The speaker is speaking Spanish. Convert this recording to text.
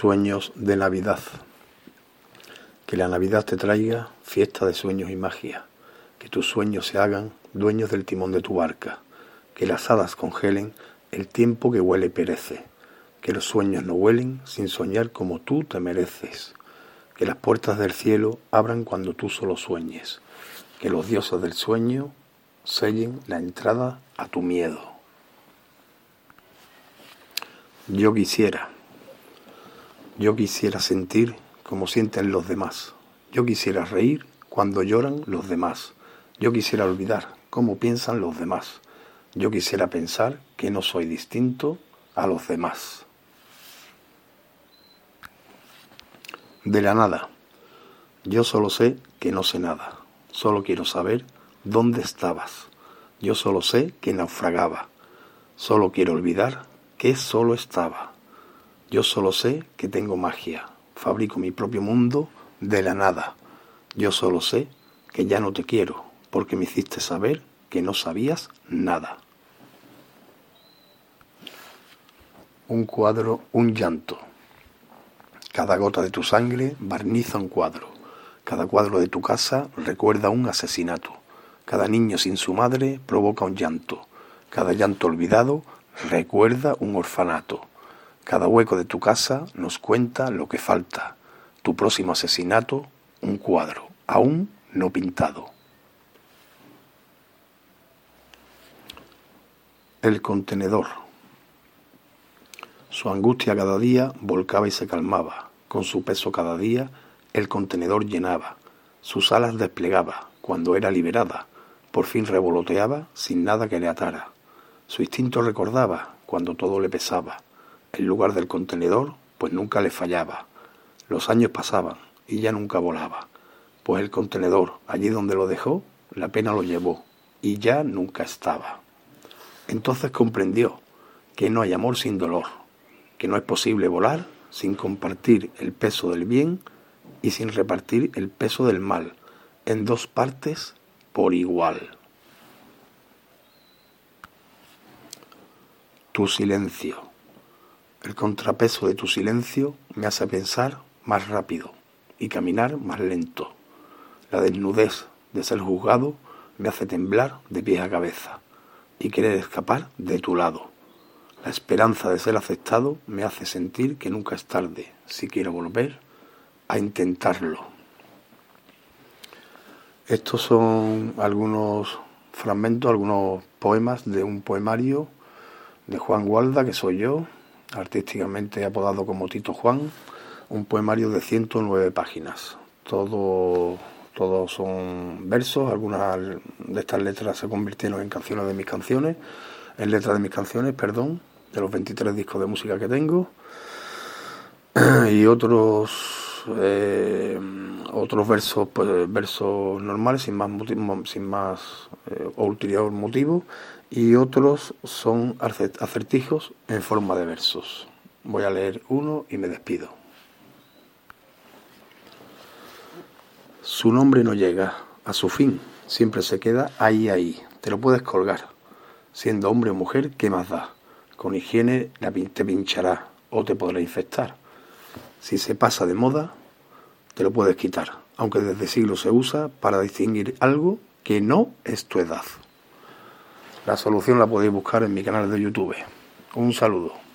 Sueños de Navidad. Que la Navidad te traiga fiesta de sueños y magia. Que tus sueños se hagan dueños del timón de tu barca. Que las hadas congelen el tiempo que huele y perece. Que los sueños no huelen sin soñar como tú te mereces. Que las puertas del cielo abran cuando tú solo sueñes. Que los dioses del sueño sellen la entrada a tu miedo. Yo quisiera yo quisiera sentir como sienten los demás. Yo quisiera reír cuando lloran los demás. Yo quisiera olvidar cómo piensan los demás. Yo quisiera pensar que no soy distinto a los demás. De la nada. Yo solo sé que no sé nada. Solo quiero saber dónde estabas. Yo solo sé que naufragaba. Solo quiero olvidar que solo estaba. Yo solo sé que tengo magia, fabrico mi propio mundo de la nada. Yo solo sé que ya no te quiero, porque me hiciste saber que no sabías nada. Un cuadro, un llanto. Cada gota de tu sangre barniza un cuadro. Cada cuadro de tu casa recuerda un asesinato. Cada niño sin su madre provoca un llanto. Cada llanto olvidado recuerda un orfanato. Cada hueco de tu casa nos cuenta lo que falta. Tu próximo asesinato, un cuadro, aún no pintado. El contenedor. Su angustia cada día volcaba y se calmaba. Con su peso cada día el contenedor llenaba. Sus alas desplegaba. Cuando era liberada, por fin revoloteaba sin nada que le atara. Su instinto recordaba cuando todo le pesaba el lugar del contenedor, pues nunca le fallaba. Los años pasaban y ya nunca volaba, pues el contenedor, allí donde lo dejó, la pena lo llevó y ya nunca estaba. Entonces comprendió que no hay amor sin dolor, que no es posible volar sin compartir el peso del bien y sin repartir el peso del mal en dos partes por igual. Tu silencio. El contrapeso de tu silencio me hace pensar más rápido y caminar más lento. La desnudez de ser juzgado me hace temblar de pie a cabeza y querer escapar de tu lado. La esperanza de ser aceptado me hace sentir que nunca es tarde si quiero volver a intentarlo. Estos son algunos fragmentos, algunos poemas de un poemario de Juan Gualda, que soy yo, artísticamente apodado como Tito Juan, un poemario de 109 páginas. Todo, todos son versos, algunas de estas letras se convirtieron en canciones de mis canciones, en letras de mis canciones, perdón, de los 23 discos de música que tengo, y otros eh, otros versos pues, versos normales sin más sin más eh, ulterior motivo y otros son acertijos en forma de versos. Voy a leer uno y me despido. Su nombre no llega a su fin, siempre se queda ahí, ahí. Te lo puedes colgar. Siendo hombre o mujer, ¿qué más da? Con higiene te pinchará o te podrá infectar. Si se pasa de moda, te lo puedes quitar, aunque desde siglos se usa para distinguir algo que no es tu edad. La solución la podéis buscar en mi canal de YouTube. Un saludo.